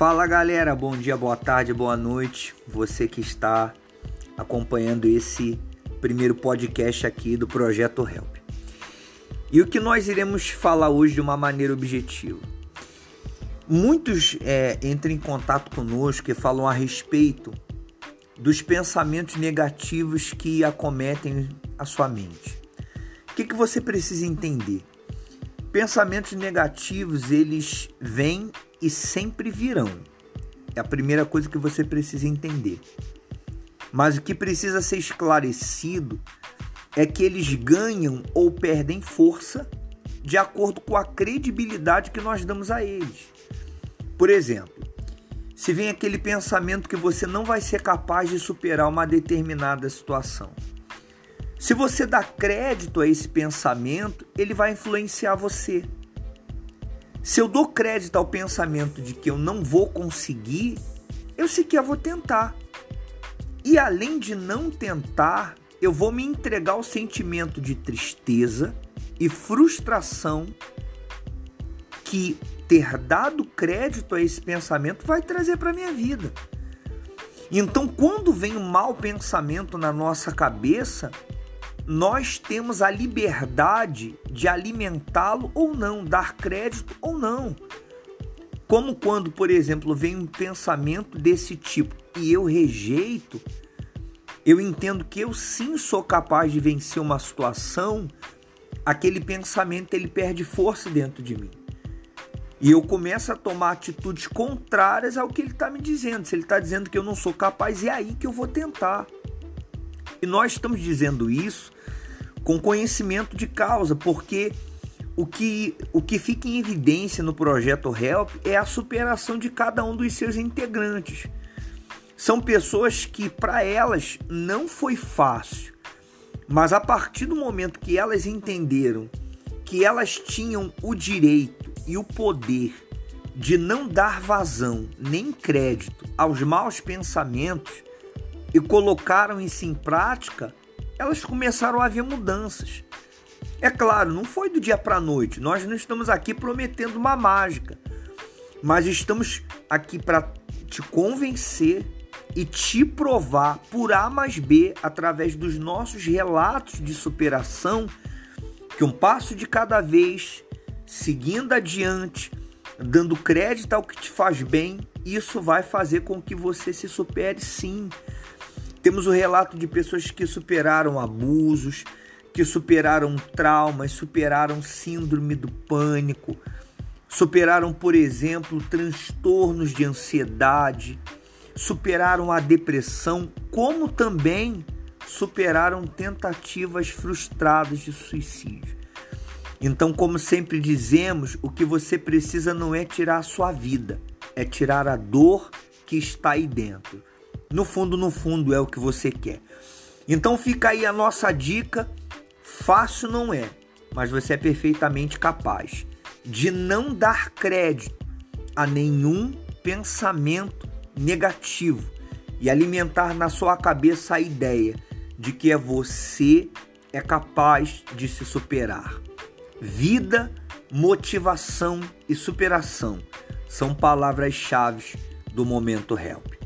Fala galera, bom dia, boa tarde, boa noite. Você que está acompanhando esse primeiro podcast aqui do projeto Help. E o que nós iremos falar hoje de uma maneira objetiva. Muitos é, entram em contato conosco e falam a respeito dos pensamentos negativos que acometem a sua mente. O que, que você precisa entender? Pensamentos negativos, eles vêm e sempre virão. É a primeira coisa que você precisa entender. Mas o que precisa ser esclarecido é que eles ganham ou perdem força de acordo com a credibilidade que nós damos a eles. Por exemplo, se vem aquele pensamento que você não vai ser capaz de superar uma determinada situação. Se você dá crédito a esse pensamento, ele vai influenciar você. Se eu dou crédito ao pensamento de que eu não vou conseguir, eu sequer vou tentar. E além de não tentar, eu vou me entregar ao sentimento de tristeza e frustração que ter dado crédito a esse pensamento vai trazer para minha vida. Então, quando vem um mau pensamento na nossa cabeça, nós temos a liberdade de alimentá-lo ou não, dar crédito ou não. Como quando, por exemplo, vem um pensamento desse tipo e eu rejeito, eu entendo que eu sim sou capaz de vencer uma situação, aquele pensamento ele perde força dentro de mim. E eu começo a tomar atitudes contrárias ao que ele está me dizendo. Se ele está dizendo que eu não sou capaz, é aí que eu vou tentar. E nós estamos dizendo isso com conhecimento de causa, porque o que, o que fica em evidência no projeto Help é a superação de cada um dos seus integrantes. São pessoas que, para elas, não foi fácil, mas a partir do momento que elas entenderam que elas tinham o direito e o poder de não dar vazão nem crédito aos maus pensamentos e colocaram isso em prática, elas começaram a haver mudanças. É claro, não foi do dia para a noite. Nós não estamos aqui prometendo uma mágica, mas estamos aqui para te convencer e te provar por A mais B, através dos nossos relatos de superação, que um passo de cada vez, seguindo adiante, dando crédito ao que te faz bem, isso vai fazer com que você se supere sim. Temos o relato de pessoas que superaram abusos, que superaram traumas, superaram síndrome do pânico, superaram, por exemplo, transtornos de ansiedade, superaram a depressão, como também superaram tentativas frustradas de suicídio. Então, como sempre dizemos, o que você precisa não é tirar a sua vida, é tirar a dor que está aí dentro. No fundo, no fundo é o que você quer. Então fica aí a nossa dica. Fácil não é, mas você é perfeitamente capaz de não dar crédito a nenhum pensamento negativo e alimentar na sua cabeça a ideia de que é você é capaz de se superar. Vida, motivação e superação são palavras-chave do momento Help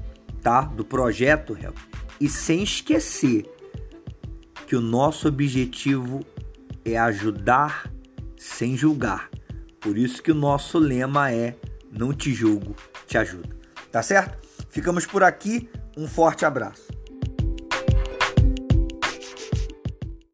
tá? Do projeto Help. E sem esquecer que o nosso objetivo é ajudar sem julgar. Por isso que o nosso lema é não te julgo, te ajudo. Tá certo? Ficamos por aqui. Um forte abraço.